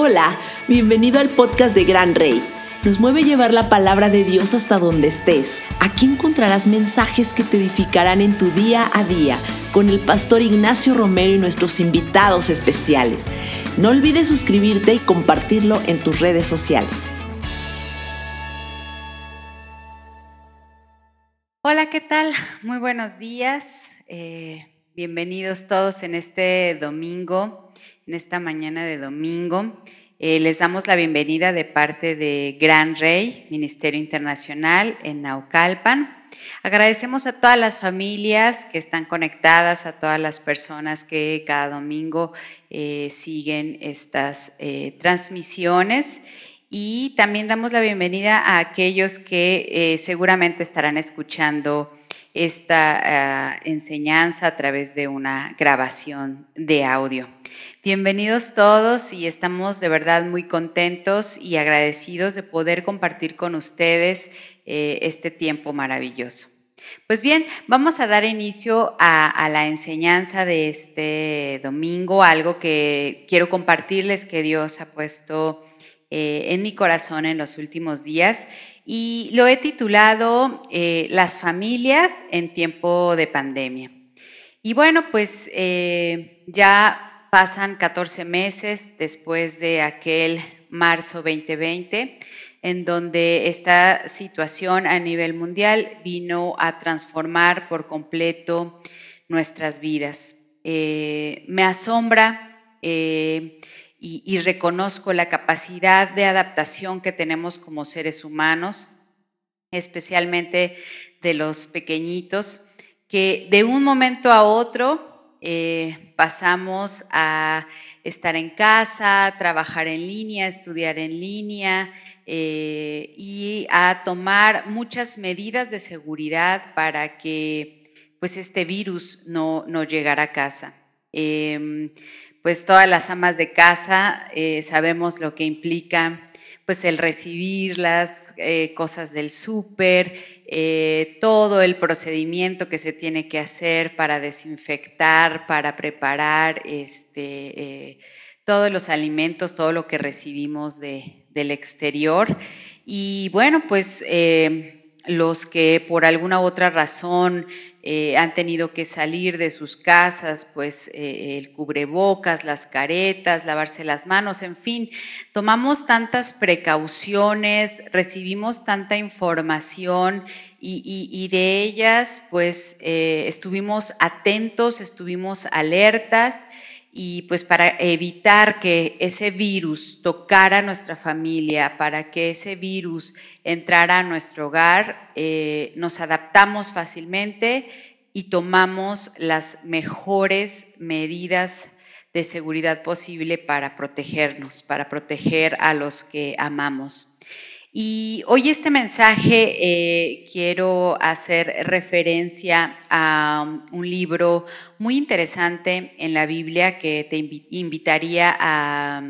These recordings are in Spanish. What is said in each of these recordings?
Hola, bienvenido al podcast de Gran Rey. Nos mueve llevar la palabra de Dios hasta donde estés. Aquí encontrarás mensajes que te edificarán en tu día a día con el pastor Ignacio Romero y nuestros invitados especiales. No olvides suscribirte y compartirlo en tus redes sociales. Hola, ¿qué tal? Muy buenos días. Eh, bienvenidos todos en este domingo en esta mañana de domingo. Eh, les damos la bienvenida de parte de Gran Rey, Ministerio Internacional en Naucalpan. Agradecemos a todas las familias que están conectadas, a todas las personas que cada domingo eh, siguen estas eh, transmisiones y también damos la bienvenida a aquellos que seguramente estarán escuchando esta ah, enseñanza a través de una grabación de audio. Bienvenidos todos y estamos de verdad muy contentos y agradecidos de poder compartir con ustedes eh, este tiempo maravilloso. Pues bien, vamos a dar inicio a, la enseñanza de este domingo, algo que quiero compartirles que Dios ha puesto eh, en mi corazón en los últimos días y lo he titulado eh, Las familias en tiempo de pandemia. Y bueno, pues ya pasan 14 meses después de aquel marzo 2020, en donde esta situación a nivel mundial vino a transformar por completo nuestras vidas. Eh, me asombra eh, y, reconozco la capacidad de adaptación que tenemos como seres humanos, especialmente de los pequeñitos, que de un momento a otro eh, pasamos a estar en casa, trabajar en línea, estudiar en línea eh, y a tomar muchas medidas de seguridad para que pues este virus no, no llegara a casa. Em, pues todas las amas de casa eh, sabemos lo que implica pues el recibir las cosas del súper, eh, todo el procedimiento que se tiene que hacer para desinfectar, para preparar este, eh, todos los alimentos, todo lo que recibimos del exterior. Y bueno, pues eh, los que por alguna otra razón han tenido que salir de sus casas, pues el cubrebocas, las caretas, lavarse las manos, en fin, tomamos tantas precauciones, recibimos tanta información y, de ellas pues eh, estuvimos atentos, estuvimos alertas y pues para evitar que ese virus tocara a nuestra familia, para que ese virus entrara a nuestro hogar, eh, nos adaptamos fácilmente y tomamos las mejores medidas de seguridad posible para protegernos, para proteger a los que amamos. Y hoy este mensaje eh, quiero hacer referencia a un libro muy interesante en la Biblia que te invitaría a,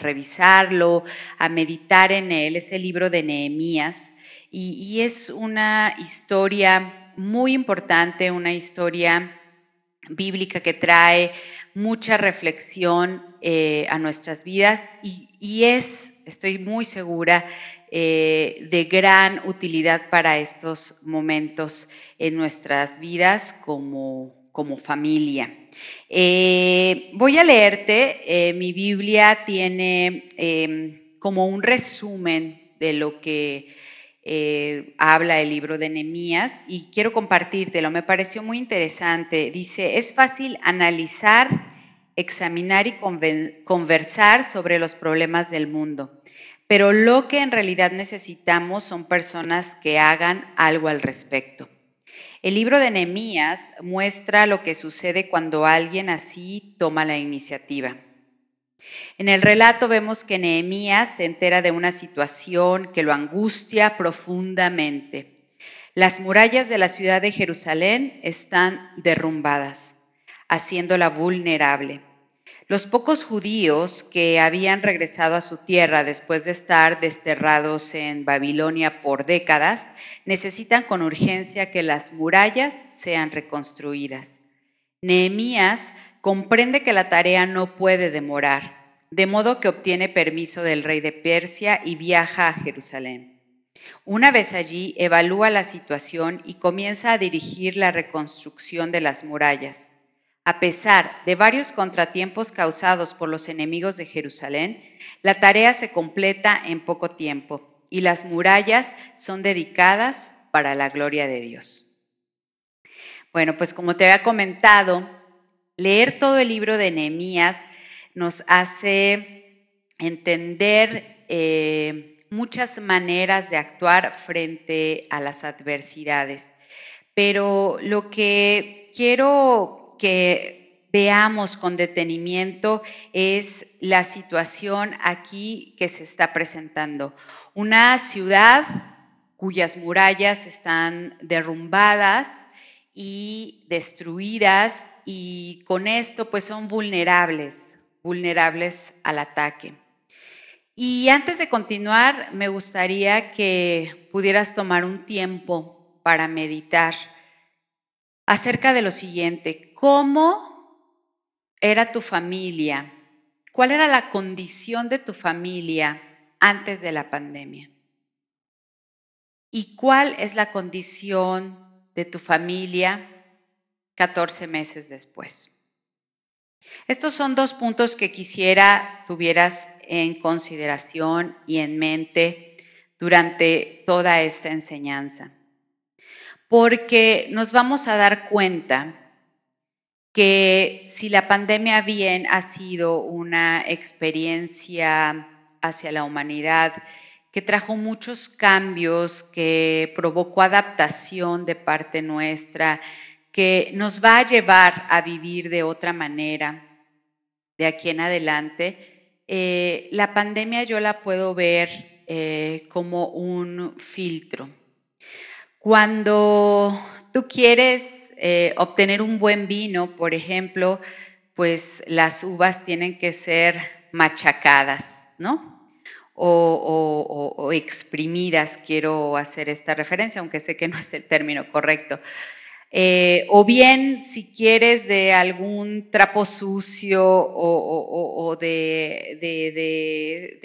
revisarlo, a meditar en él. Es el libro de Nehemías y es una historia muy importante, una historia bíblica que trae mucha reflexión eh, a nuestras vidas y, es, estoy muy segura, eh, de gran utilidad para estos momentos en nuestras vidas como, como familia. Eh, voy a leerte, mi Biblia tiene como un resumen de lo que eh, habla el libro de Nehemías y quiero compartírtelo, me pareció muy interesante. Dice, es fácil analizar, examinar y conversar sobre los problemas del mundo, pero lo que en realidad necesitamos son personas que hagan algo al respecto. El libro de Nehemías muestra lo que sucede cuando alguien así toma la iniciativa. En el relato vemos que Nehemías se entera de una situación que lo angustia profundamente. Las murallas de la ciudad de Jerusalén están derrumbadas, haciéndola vulnerable. Los pocos judíos que habían regresado a su tierra después de estar desterrados en Babilonia por décadas necesitan con urgencia que las murallas sean reconstruidas. Nehemías comprende que la tarea no puede demorar de modo que obtiene permiso del rey de Persia y viaja a Jerusalén. Una vez allí, evalúa la situación y comienza a dirigir la reconstrucción de las murallas. A pesar de varios contratiempos causados por los enemigos de Jerusalén, la tarea se completa en poco tiempo y las murallas son dedicadas para la gloria de Dios. Bueno, pues como te había comentado, leer todo el libro de Nehemías nos hace entender eh, muchas maneras de actuar frente a las adversidades. Pero lo que quiero que veamos con detenimiento es la situación aquí que se está presentando. Una ciudad cuyas murallas están derrumbadas y destruidas y con esto pues son vulnerables, vulnerables al ataque. Y antes de continuar, me gustaría que pudieras tomar un tiempo para meditar acerca de lo siguiente, ¿cómo era tu familia? ¿Cuál era la condición de tu familia antes de la pandemia? ¿Y cuál es la condición de tu familia 14 meses después? Estos son dos puntos que quisiera tuvieras en consideración y en mente durante toda esta enseñanza, porque nos vamos a dar cuenta que si la pandemia bien ha sido una experiencia hacia la humanidad que trajo muchos cambios, que provocó adaptación de parte nuestra, que nos va a llevar a vivir de otra manera de aquí en adelante, eh, la pandemia yo la puedo ver eh, como un filtro. Cuando tú quieres eh, obtener un buen vino, por ejemplo, pues las uvas tienen que ser machacadas, ¿no? O, exprimidas, quiero hacer esta referencia, aunque sé que no es el término correcto. Eh, o bien, si quieres de algún trapo sucio o, de,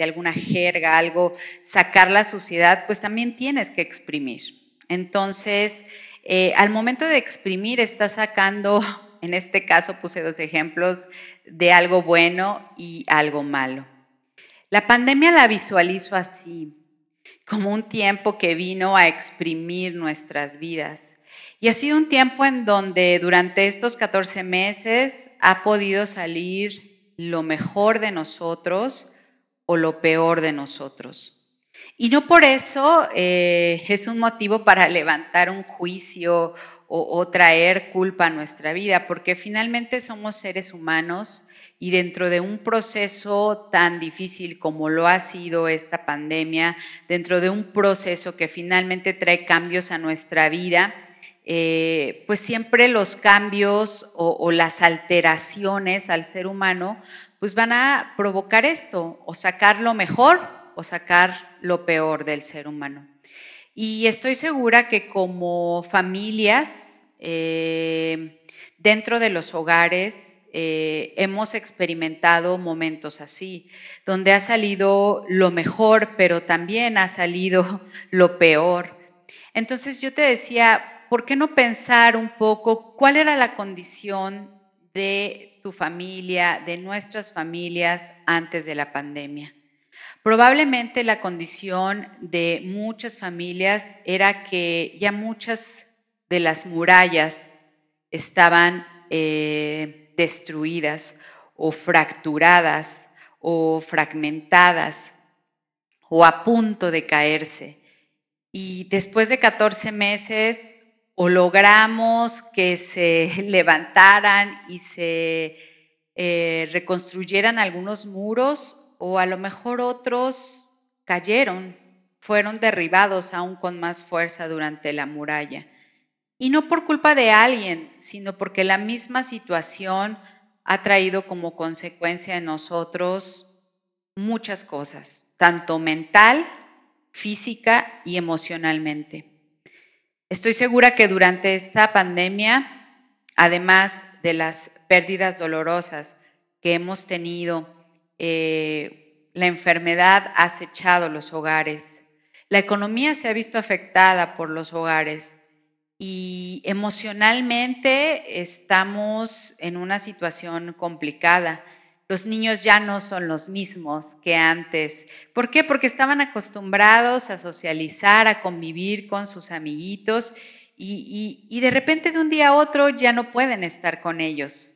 alguna jerga, algo, sacar la suciedad, pues también tienes que exprimir. Entonces, eh, al momento de exprimir, estás sacando, en este caso puse dos ejemplos, de algo bueno y algo malo. La pandemia la visualizo así, como un tiempo que vino a exprimir nuestras vidas. Y ha sido un tiempo en donde durante estos 14 meses ha podido salir lo mejor de nosotros o lo peor de nosotros. Y no por eso eh, es un motivo para levantar un juicio o, o traer culpa a nuestra vida, porque finalmente somos seres humanos y dentro de un proceso tan difícil como lo ha sido esta pandemia, dentro de un proceso que finalmente trae cambios a nuestra vida, eh, pues siempre los cambios o, las alteraciones al ser humano, pues van a provocar esto, o sacar lo mejor o sacar lo peor del ser humano. Y estoy segura que como familias, eh, dentro de los hogares, eh, hemos experimentado momentos así, donde ha salido lo mejor, pero también ha salido lo peor. Entonces yo te decía, ¿por qué no pensar un poco cuál era la condición de tu familia, de nuestras familias antes de la pandemia? Probablemente la condición de muchas familias era que ya muchas de las murallas estaban eh, destruidas o fracturadas o fragmentadas o a punto de caerse. Y después de 14 meses o logramos que se levantaran y se eh, reconstruyeran algunos muros o a lo mejor otros cayeron, fueron derribados aún con más fuerza durante la muralla. Y no por culpa de alguien, sino porque la misma situación ha traído como consecuencia en nosotros muchas cosas, tanto mental, física y emocionalmente. Estoy segura que durante esta pandemia, además de las pérdidas dolorosas que hemos tenido eh, la enfermedad ha acechado los hogares, la economía se ha visto afectada por los hogares y emocionalmente estamos en una situación complicada. Los niños ya no son los mismos que antes. ¿Por qué? Porque estaban acostumbrados a socializar, a convivir con sus amiguitos y, de repente de un día a otro ya no pueden estar con ellos.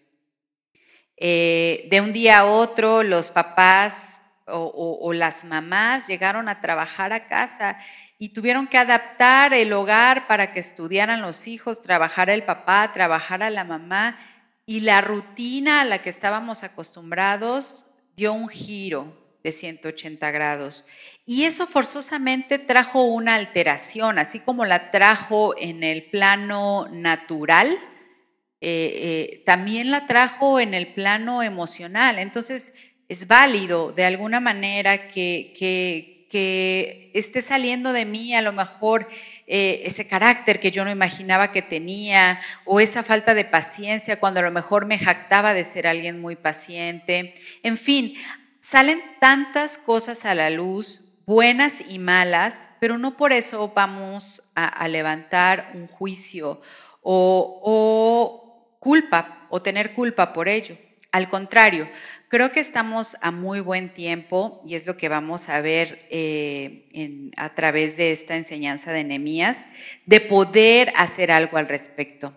Eh, de un día a otro los papás o, las mamás llegaron a trabajar a casa y tuvieron que adaptar el hogar para que estudiaran los hijos, trabajar el papá, trabajar a la mamá y la rutina a la que estábamos acostumbrados dio un giro de 180 grados. Y eso forzosamente trajo una alteración, así como la trajo en el plano natural, eh, eh, también la trajo en el plano emocional. Entonces, es válido de alguna manera que, esté saliendo de mí a lo mejor eh, ese carácter que yo no imaginaba que tenía o esa falta de paciencia cuando a lo mejor me jactaba de ser alguien muy paciente. En fin, salen tantas cosas a la luz buenas y malas, pero no por eso vamos a, levantar un juicio o, culpa o tener culpa por ello. Al contrario, creo que estamos a muy buen tiempo y es lo que vamos a ver eh, a través de esta enseñanza de Nehemías, de poder hacer algo al respecto.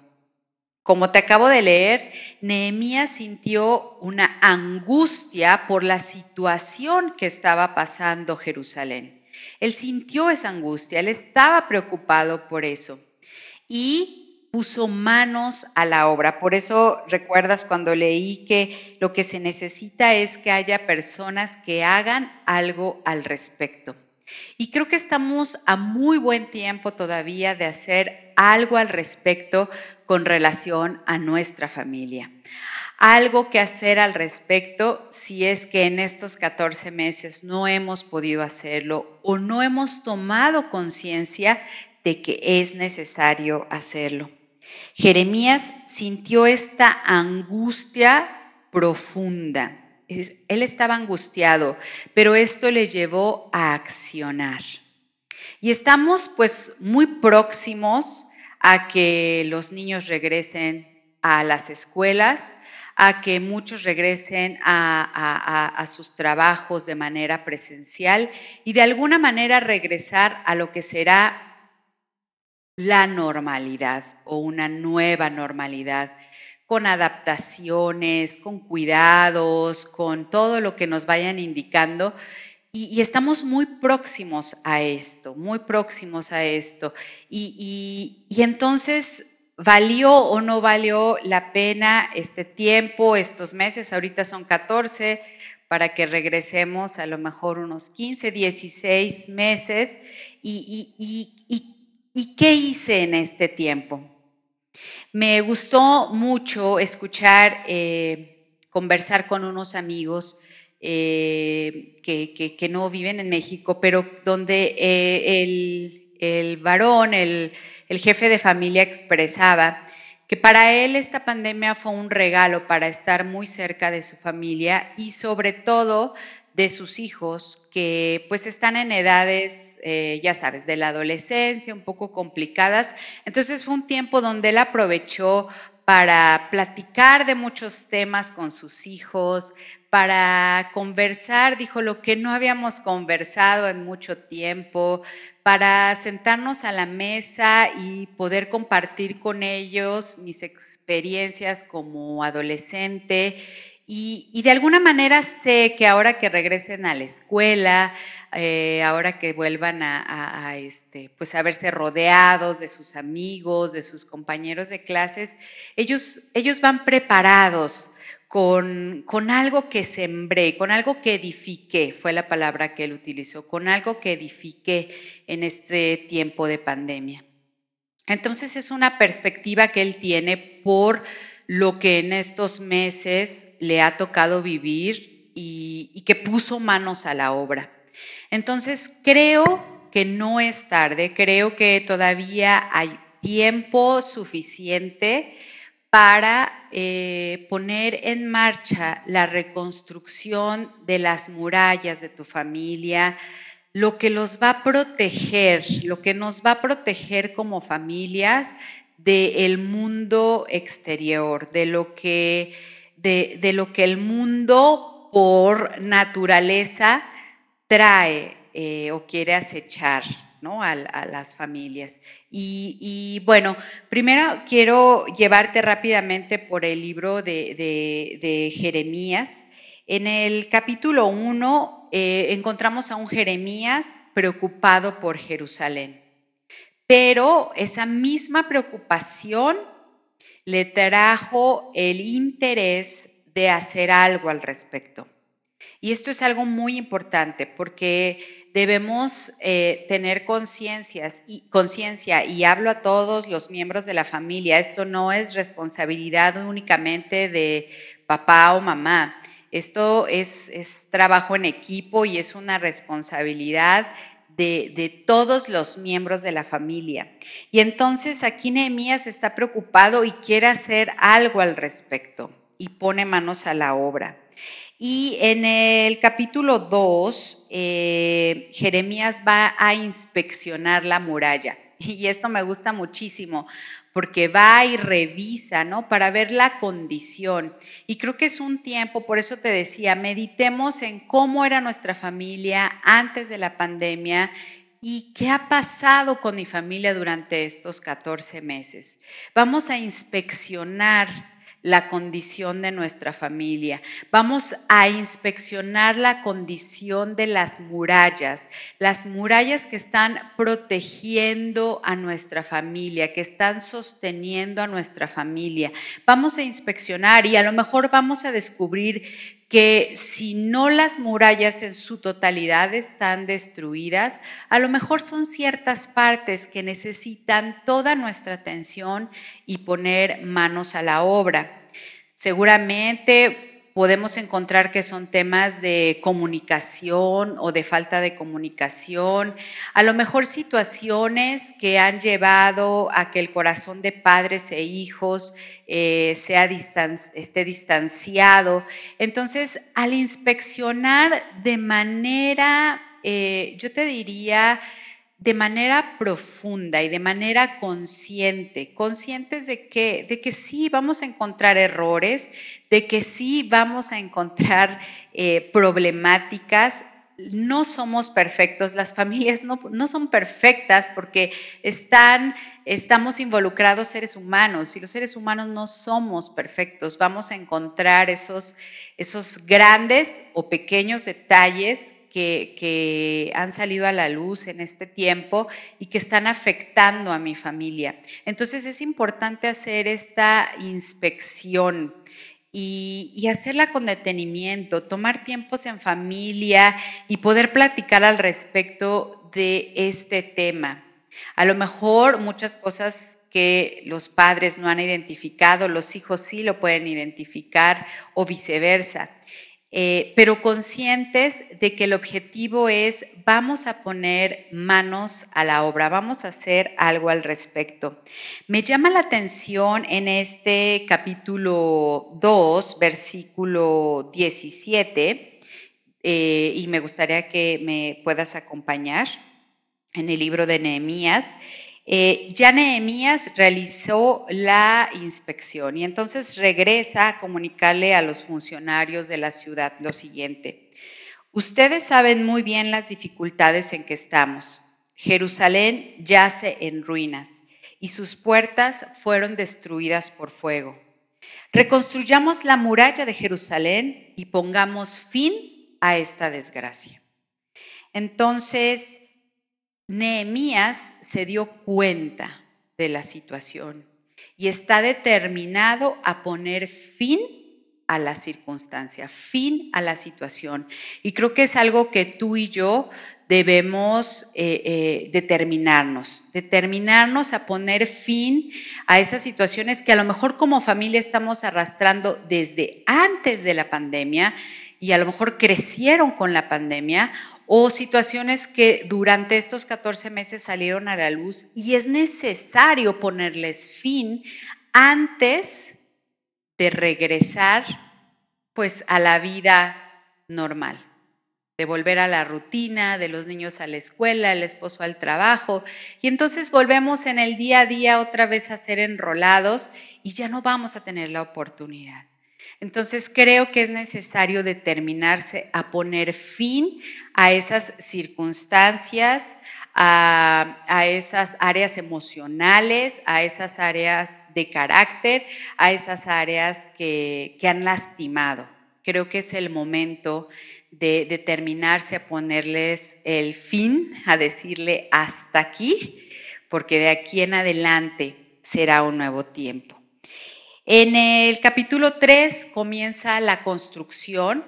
Como te acabo de leer, Nehemías sintió una angustia por la situación que estaba pasando Jerusalén. Él sintió esa angustia, él estaba preocupado por eso y puso manos a la obra. Por eso recuerdas cuando leí que lo que se necesita es que haya personas que hagan algo al respecto. Y creo que estamos a muy buen tiempo todavía de hacer algo al respecto con relación a nuestra familia. Algo que hacer al respecto si es que en estos 14 meses no hemos podido hacerlo o no hemos tomado conciencia de que es necesario hacerlo. Jeremías sintió esta angustia profunda. Él estaba angustiado, pero esto le llevó a accionar. Y estamos pues muy próximos a que los niños regresen a las escuelas, a que muchos regresen a, sus trabajos de manera presencial y de alguna manera regresar a lo que será la normalidad o una nueva normalidad, con adaptaciones, con cuidados, con todo lo que nos vayan indicando y, estamos muy próximos a esto, muy próximos a esto. Y, entonces, ¿valió o no valió la pena este tiempo, estos meses? Ahorita son 14 para que regresemos a lo mejor unos 15, 16 meses. ¿Y, qué hice en este tiempo? Me gustó mucho escuchar, eh, conversar con unos amigos eh, que, no viven en México, pero donde eh, el, varón, el, el jefe de familia expresaba que para él esta pandemia fue un regalo para estar muy cerca de su familia y sobre todo de sus hijos que pues están en edades, eh, ya sabes, de la adolescencia, un poco complicadas. Entonces fue un tiempo donde él aprovechó para platicar de muchos temas con sus hijos, para conversar, dijo lo que no habíamos conversado en mucho tiempo, para sentarnos a la mesa y poder compartir con ellos mis experiencias como adolescente. Y, de alguna manera sé que ahora que regresen a la escuela, eh, ahora que vuelvan a, este, pues a verse rodeados de sus amigos, de sus compañeros de clases, ellos, ellos van preparados con, con, algo que sembré, con algo que edifiqué, fue la palabra que él utilizó, con algo que edifiqué en este tiempo de pandemia. Entonces es una perspectiva que él tiene por lo que en estos meses le ha tocado vivir y, que puso manos a la obra. Entonces creo que no es tarde, creo que todavía hay tiempo suficiente para eh, poner en marcha la reconstrucción de las murallas de tu familia, lo que los va a proteger, lo que nos va a proteger como familias del mundo exterior, de lo que, de, lo que el mundo por naturaleza trae eh, o quiere acechar. ¿no? a, las familias. Y, bueno, primero quiero llevarte rápidamente por el libro de, Jeremías. En el capítulo 1 eh, encontramos a un Jeremías preocupado por Jerusalén, pero esa misma preocupación le trajo el interés de hacer algo al respecto. Y esto es algo muy importante porque debemos eh, tener y conciencia y hablo a todos los miembros de la familia. Esto no es responsabilidad únicamente de papá o mamá. Esto es, es trabajo en equipo y es una responsabilidad de, todos los miembros de la familia. Y entonces aquí Nehemías está preocupado y quiere hacer algo al respecto y pone manos a la obra. Y en el capítulo 2, eh, Jeremías va a inspeccionar la muralla. Y esto me gusta muchísimo porque va y revisa, ¿no? Para ver la condición. Y creo que es un tiempo, por eso te decía, meditemos en cómo era nuestra familia antes de la pandemia y qué ha pasado con mi familia durante estos 14 meses. Vamos a inspeccionar la condición de nuestra familia. Vamos a inspeccionar la condición de las murallas, las murallas que están protegiendo a nuestra familia, que están sosteniendo a nuestra familia. Vamos a inspeccionar y a lo mejor vamos a descubrir que si no las murallas en su totalidad están destruidas, a lo mejor son ciertas partes que necesitan toda nuestra atención y poner manos a la obra. Seguramente podemos encontrar que son temas de comunicación o de falta de comunicación, a lo mejor situaciones que han llevado a que el corazón de padres e hijos eh, sea esté distanciado. Entonces, al inspeccionar de manera, eh, yo te diría, de manera profunda y de manera consciente, conscientes de que, de que sí vamos a encontrar errores, de que sí vamos a encontrar eh, problemáticas. No somos perfectos, las familias no, no son perfectas porque están estamos involucrados seres humanos y los seres humanos no somos perfectos. Vamos a encontrar esos, esos grandes o pequeños detalles que, han salido a la luz en este tiempo y que están afectando a mi familia. Entonces es importante hacer esta inspección. Y, y, hacerla con detenimiento, tomar tiempos en familia y poder platicar al respecto de este tema. A lo mejor muchas cosas que los padres no han identificado, los hijos sí lo pueden identificar o viceversa. Eh, pero conscientes de que el objetivo es vamos a poner manos a la obra, vamos a hacer algo al respecto. Me llama la atención en este capítulo 2, versículo 17, eh, y me gustaría que me puedas acompañar en el libro de Nehemías, eh, ya Nehemías realizó la inspección y entonces regresa a comunicarle a los funcionarios de la ciudad lo siguiente. Ustedes saben muy bien las dificultades en que estamos. Jerusalén yace en ruinas y sus puertas fueron destruidas por fuego. Reconstruyamos la muralla de Jerusalén y pongamos fin a esta desgracia. Entonces, Nehemías se dio cuenta de la situación y está determinado a poner fin a la circunstancia, fin a la situación. Y creo que es algo que tú y yo debemos eh, eh, determinarnos, determinarnos a poner fin a esas situaciones que a lo mejor como familia estamos arrastrando desde antes de la pandemia y a lo mejor crecieron con la pandemia o situaciones que durante estos 14 meses salieron a la luz y es necesario ponerles fin antes de regresar pues a la vida normal, de volver a la rutina, de los niños a la escuela, el esposo al trabajo, y entonces volvemos en el día a día otra vez a ser enrolados y ya no vamos a tener la oportunidad. Entonces creo que es necesario determinarse a poner fin a esas circunstancias, a, esas áreas emocionales, a esas áreas de carácter, a esas áreas que, que han lastimado. Creo que es el momento de determinarse a ponerles el fin, a decirle hasta aquí, porque de aquí en adelante será un nuevo tiempo. En el capítulo 3 comienza la construcción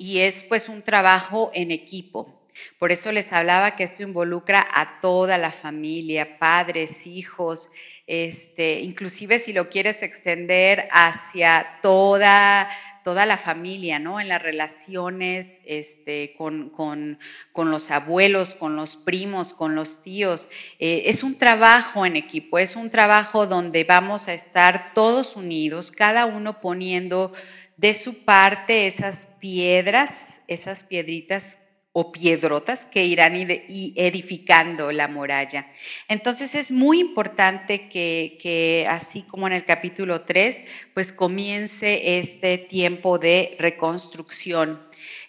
y es pues un trabajo en equipo. Por eso les hablaba que esto involucra a toda la familia, padres, hijos, este, inclusive si lo quieres extender hacia toda, toda la familia, ¿no? En las relaciones este, con, los abuelos, con los primos, con los tíos. Eh, es un trabajo en equipo, es un trabajo donde vamos a estar todos unidos, cada uno poniendo de su parte esas piedras, esas piedritas o piedrotas que irán edificando la muralla. Entonces es muy importante que, así como en el capítulo 3, pues comience este tiempo de reconstrucción.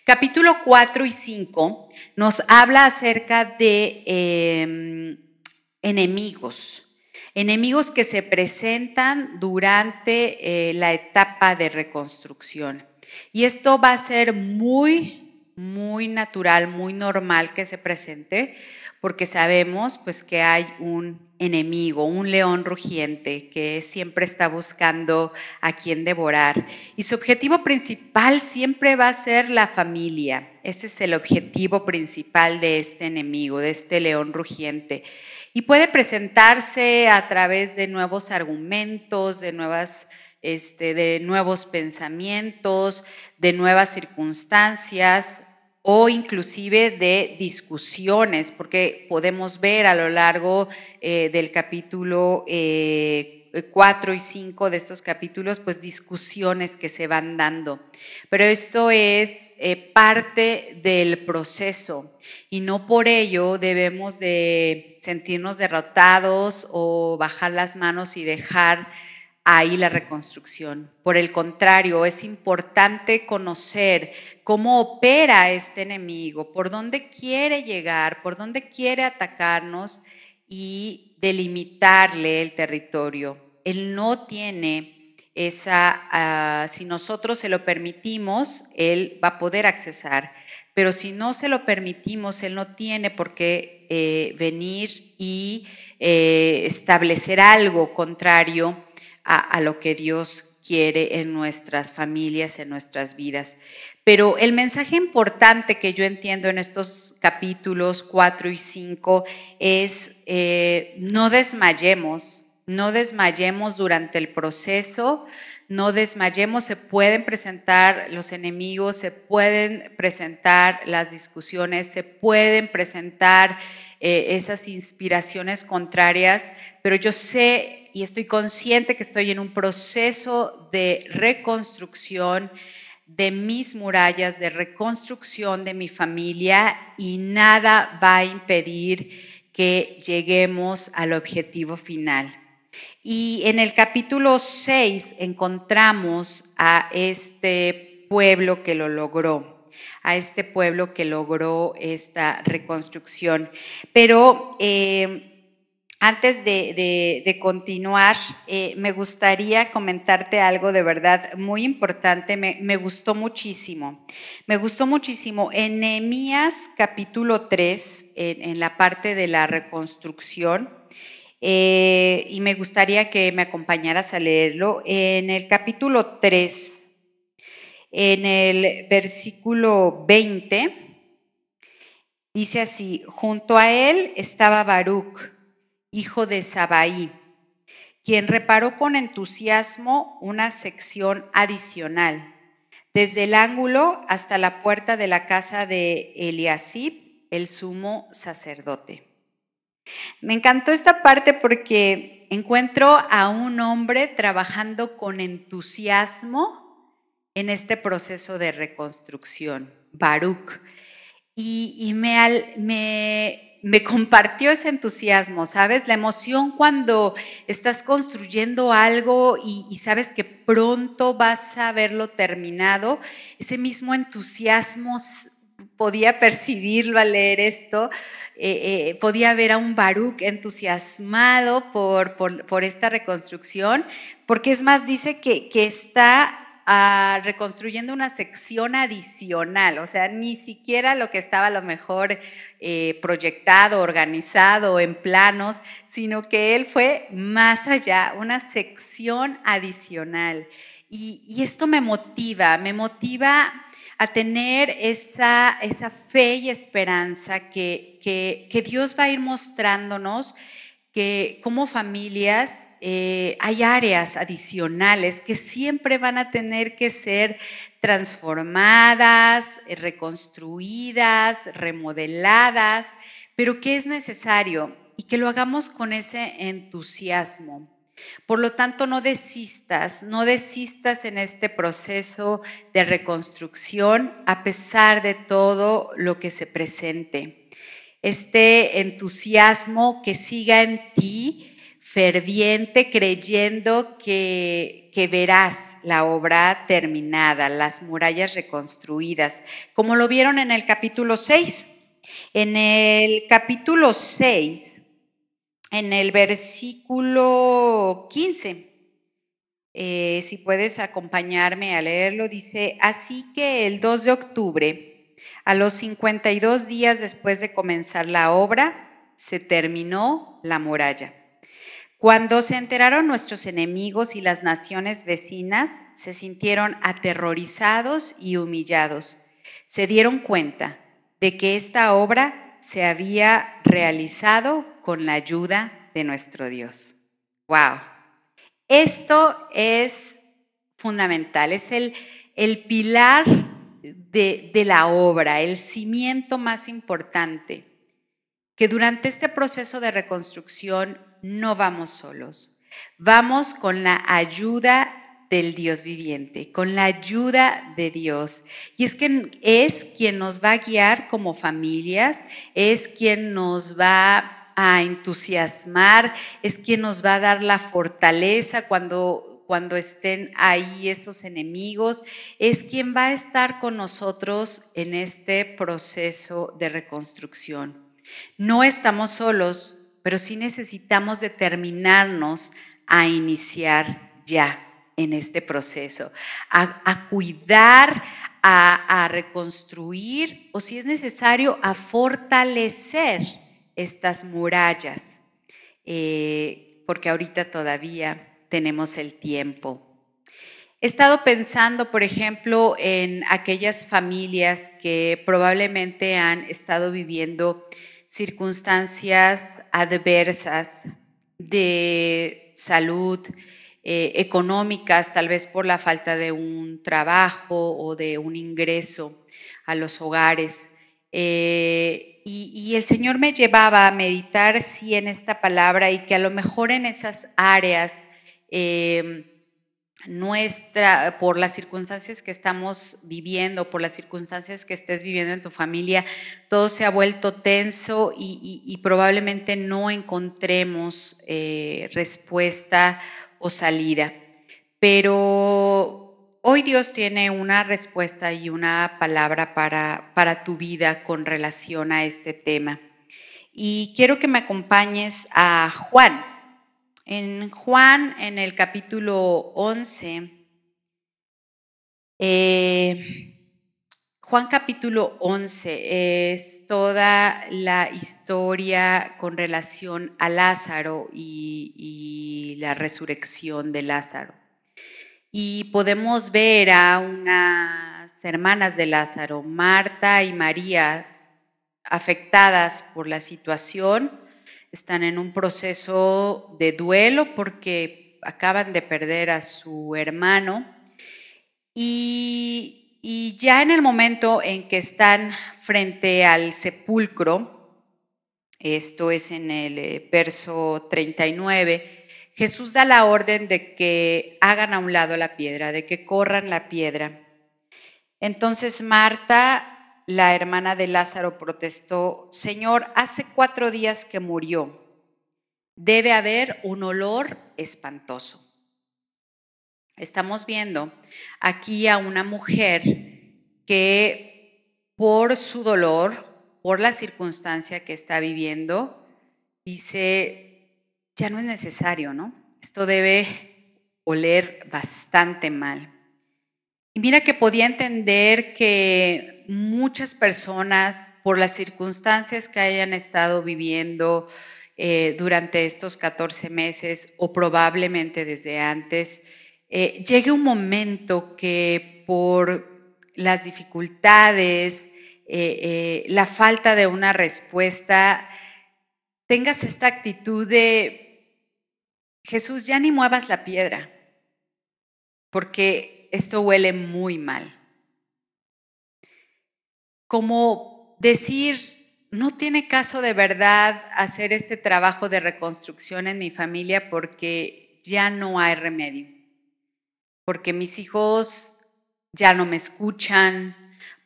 Capítulo 4 y 5 nos habla acerca de em, enemigos, enemigos que se presentan durante eh, la etapa de reconstrucción. Y esto va a ser muy muy natural, muy normal que se presente, porque sabemos pues que hay un enemigo, un león rugiente que siempre está buscando a quien devorar. Y su objetivo principal siempre va a ser la familia. Ese es el objetivo principal de este enemigo, de este león rugiente. Y puede presentarse a través de nuevos argumentos, de nuevas este, de nuevos pensamientos, de nuevas circunstancias o inclusive de discusiones, porque podemos ver a lo largo eh, del capítulo 4 eh, y 5 de estos capítulos, pues discusiones que se van dando. Pero esto es eh, parte del proceso y no por ello debemos de sentirnos derrotados o bajar las manos y dejar ahí la reconstrucción. Por el contrario, es importante conocer cómo opera este enemigo, por dónde quiere llegar, por dónde quiere atacarnos y delimitarle el territorio. Él no tiene esa, ah, si nosotros se lo permitimos, él va a poder accesar, pero si no se lo permitimos, él no tiene por qué eh, venir y eh, establecer algo contrario a, lo que Dios quiere en nuestras familias, en nuestras vidas. Pero el mensaje importante que yo entiendo en estos capítulos 4 y 5 es eh, no desmayemos, no desmayemos durante el proceso, no desmayemos, se pueden presentar los enemigos, se pueden presentar las discusiones, se pueden presentar eh, esas inspiraciones contrarias, pero yo sé y estoy consciente que estoy en un proceso de reconstrucción de mis murallas, de reconstrucción de mi familia y nada va a impedir que lleguemos al objetivo final. Y en el capítulo 6 encontramos a este pueblo que lo logró, a este pueblo que logró esta reconstrucción. Pero eh, antes de, continuar, eh, me gustaría comentarte algo de verdad muy importante. Me, gustó muchísimo. Me gustó muchísimo. En Nehemías capítulo 3, en, la parte de la reconstrucción, eh, y me gustaría que me acompañaras a leerlo. En el capítulo 3, en el versículo 20, dice así, junto a él estaba Baruch hijo de Sabaí, quien reparó con entusiasmo una sección adicional, desde el ángulo hasta la puerta de la casa de Eliasib, el sumo sacerdote. Me encantó esta parte porque encuentro a un hombre trabajando con entusiasmo en este proceso de reconstrucción, Baruch. Y, me, compartió ese entusiasmo, ¿sabes? La emoción cuando estás construyendo algo y, sabes que pronto vas a verlo terminado, ese mismo entusiasmo podía percibirlo al leer esto, eh, eh, podía ver a un Baruch entusiasmado por, esta reconstrucción, porque es más, dice que está ah, reconstruyendo una sección adicional, o sea, ni siquiera lo que estaba a lo mejor eh, proyectado, organizado en planos, sino que él fue más allá, una sección adicional. Y, y esto me motiva, me motiva a tener esa, esa fe y esperanza que, que, Dios va a ir mostrándonos que como familias eh, hay áreas adicionales que siempre van a tener que ser transformadas, reconstruidas, remodeladas, pero que es necesario y que lo hagamos con ese entusiasmo. Por lo tanto, no desistas, no desistas en este proceso de reconstrucción a pesar de todo lo que se presente. Este entusiasmo que siga en ti, ferviente, creyendo que, que verás la obra terminada, las murallas reconstruidas, como lo vieron en el capítulo 6. En el capítulo 6 en el versículo 15. Eh, si puedes acompañarme a leerlo, dice, así que el 2 de octubre, a los 52 días después de comenzar la obra, se terminó la muralla. Cuando se enteraron nuestros enemigos y las naciones vecinas, se sintieron aterrorizados y humillados. Se dieron cuenta de que esta obra se había realizado con la ayuda de nuestro Dios. ¡Wow! Esto es fundamental, es el, el pilar de, la obra, el cimiento más importante, que durante este proceso de reconstrucción no vamos solos, vamos con la ayuda del Dios viviente, con la ayuda de Dios. Y es que es quien nos va a guiar como familias, es quien nos va a entusiasmar, es quien nos va a dar la fortaleza cuando, cuando estén ahí esos enemigos, es quien va a estar con nosotros en este proceso de reconstrucción. No estamos solos, pero sí necesitamos determinarnos a iniciar ya en este proceso, a, cuidar, a, reconstruir o si es necesario, a fortalecer estas murallas, eh, porque ahorita todavía tenemos el tiempo. He estado pensando, por ejemplo, en aquellas familias que probablemente han estado viviendo circunstancias adversas de salud, eh, económicas, tal vez por la falta de un trabajo o de un ingreso a los hogares. Eh, y, el Señor me llevaba a meditar sí en esta palabra y que a lo mejor en esas áreas em, nuestra, por las circunstancias que estamos viviendo, por las circunstancias que estés viviendo en tu familia, todo se ha vuelto tenso y, probablemente no encontremos eh, respuesta o salida. Pero hoy Dios tiene una respuesta y una palabra para, para tu vida con relación a este tema. Y quiero que me acompañes a Juan. En Juan, en el capítulo 11, eh, Juan capítulo 11 es toda la historia con relación a Lázaro y, la resurrección de Lázaro. Y podemos ver a unas hermanas de Lázaro, Marta y María, afectadas por la situación, están en un proceso de duelo porque acaban de perder a su hermano. Y ya en el momento en que están frente al sepulcro, esto es en el eh, verso 39, Jesús da la orden de que hagan a un lado la piedra, de que corran la piedra. Entonces Marta, la hermana de Lázaro, protestó, Señor, hace cuatro días que murió. Debe haber un olor espantoso. Estamos viendo aquí a una mujer que por su dolor, por la circunstancia que está viviendo, dice, ya no es necesario, ¿no? Esto debe oler bastante mal. Y mira que podía entender que muchas personas, por las circunstancias que hayan estado viviendo eh, durante estos 14 meses o probablemente desde antes, eh, llegue un momento que por las dificultades, eh, la falta de una respuesta, tengas esta actitud de, Jesús, ya ni muevas la piedra, porque esto huele muy mal. Como decir, no tiene caso de verdad hacer este trabajo de reconstrucción en mi familia porque ya no hay remedio, porque mis hijos ya no me escuchan,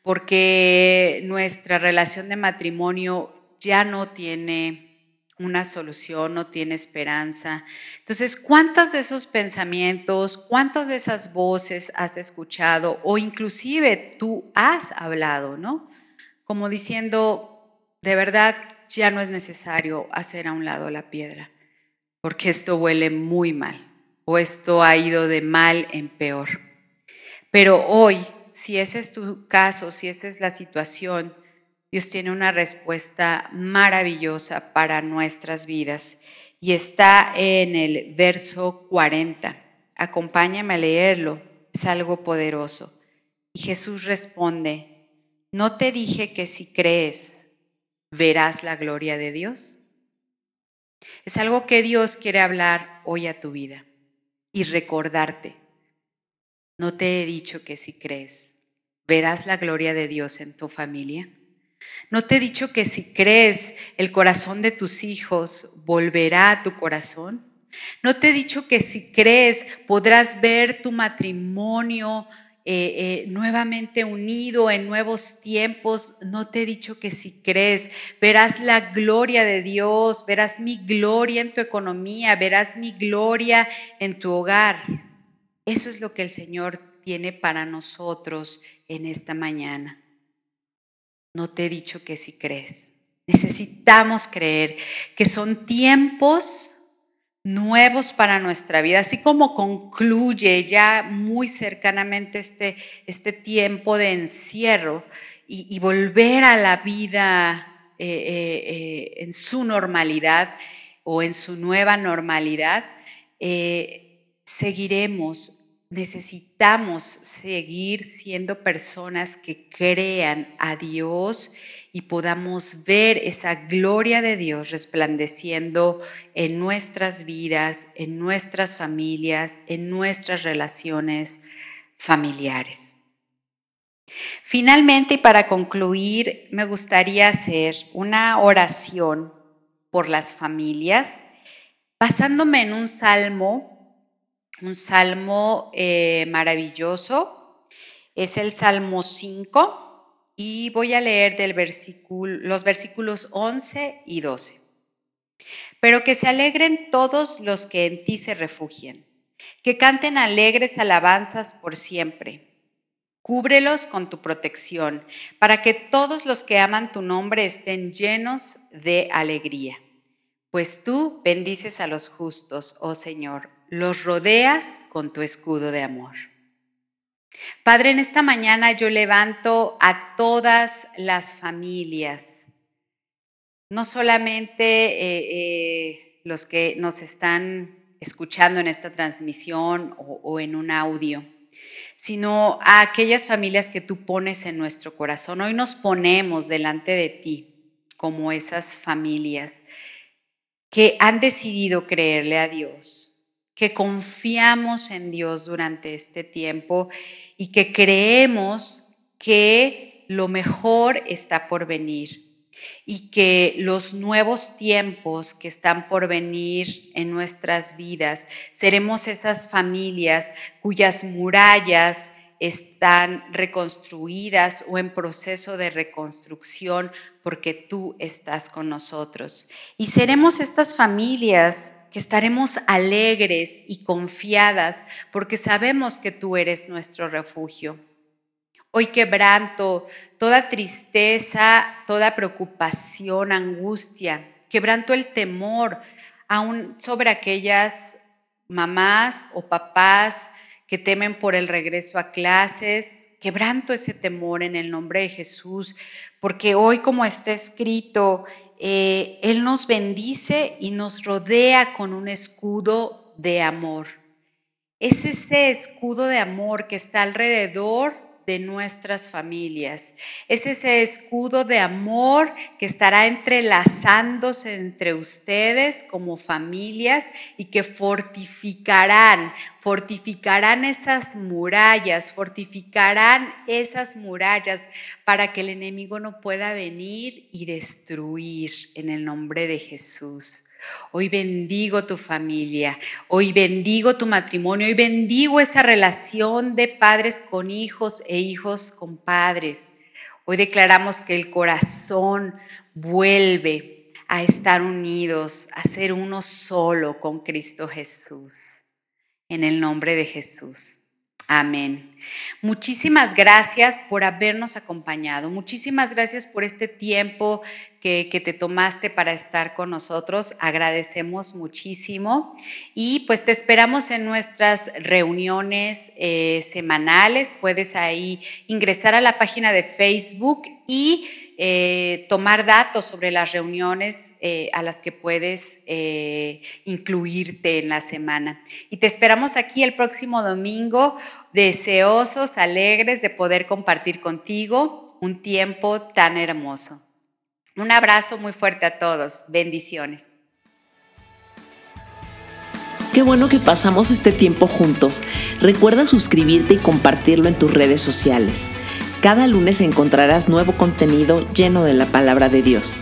porque nuestra relación de matrimonio ya no tiene una solución, no tiene esperanza. Entonces, ¿cuántos de esos pensamientos, cuántas de esas voces has escuchado o inclusive tú has hablado, ¿no? Como diciendo, de verdad, ya no es necesario hacer a un lado la piedra, porque esto huele muy mal o esto ha ido de mal en peor. Pero hoy, si ese es tu caso, si esa es la situación, Dios tiene una respuesta maravillosa para nuestras vidas y está en el verso 40. Acompáñame a leerlo, es algo poderoso. Y Jesús responde, ¿no te dije que si crees verás la gloria de Dios? Es algo que Dios quiere hablar hoy a tu vida y recordarte. No te he dicho que si crees verás la gloria de Dios en tu familia. ¿No te he dicho que si crees el corazón de tus hijos volverá a tu corazón? ¿No te he dicho que si crees podrás ver tu matrimonio eh, eh, nuevamente unido en nuevos tiempos? ¿No te he dicho que si crees verás la gloria de Dios, verás mi gloria en tu economía, verás mi gloria en tu hogar? Eso es lo que el Señor tiene para nosotros en esta mañana no te he dicho que si crees. Necesitamos creer que son tiempos nuevos para nuestra vida, así como concluye ya muy cercanamente este, este tiempo de encierro y, volver a la vida eh, eh, eh, en su normalidad o en su nueva normalidad, seguiremos necesitamos seguir siendo personas que crean a Dios y podamos ver esa gloria de Dios resplandeciendo en nuestras vidas, en nuestras familias, en nuestras relaciones familiares. Finalmente, y para concluir, me gustaría hacer una oración por las familias, basándome en un salmo un salmo eh, maravilloso. Es el Salmo 5 y voy a leer del versículo, los versículos 11 y 12. Pero que se alegren todos los que en ti se refugien, que canten alegres alabanzas por siempre. Cúbrelos con tu protección, para que todos los que aman tu nombre estén llenos de alegría. Pues tú bendices a los justos, oh Señor, los rodeas con tu escudo de amor. Padre, en esta mañana yo levanto a todas las familias, no solamente eh, eh, los que nos están escuchando en esta transmisión o, o en un audio, sino a aquellas familias que tú pones en nuestro corazón. Hoy nos ponemos delante de ti como esas familias que han decidido creerle a Dios, que confiamos en Dios durante este tiempo y que creemos que lo mejor está por venir. y que los nuevos tiempos que están por venir en nuestras vidas, seremos esas familias cuyas murallas están reconstruidas o en proceso de reconstrucción porque tú estás con nosotros. Y seremos estas familias que estaremos alegres y confiadas porque sabemos que tú eres nuestro refugio. Hoy quebranto toda tristeza, toda preocupación, angustia, quebranto el temor sobre aquellas mamás o papás que temen por el regreso a clases. Quebranto ese temor en el nombre de Jesús, porque hoy como está escrito, eh, Él nos bendice y nos rodea con un escudo de amor. Es ese escudo de amor que está alrededor de nuestras familias. Es ese escudo de amor que estará entrelazándose entre ustedes como familias y que fortificarán, fortificarán esas murallas, fortificarán esas murallas para que el enemigo no pueda venir y destruir en el nombre de Jesús. Hoy bendigo tu familia, hoy bendigo tu matrimonio, hoy bendigo esa relación de padres con hijos e hijos con padres. Hoy declaramos que el corazón vuelve a estar unidos, a ser uno solo con Cristo Jesús. En el nombre de Jesús. Amén. Muchísimas gracias por habernos acompañado. Muchísimas gracias por este tiempo que, te tomaste para estar con nosotros. Agradecemos muchísimo. Y pues te esperamos en nuestras reuniones eh, semanales. Puedes ahí ingresar a la página de Facebook y eh, tomar datos sobre las reuniones eh, a las que puedes eh, incluirte en la semana. Y te esperamos aquí el próximo domingo, deseosos, alegres de poder compartir contigo un tiempo tan hermoso. Un abrazo muy fuerte a todos. Bendiciones. Qué bueno que pasamos este tiempo juntos. Recuerda suscribirte y compartirlo en tus redes sociales. Cada lunes encontrarás nuevo contenido lleno de la palabra de Dios.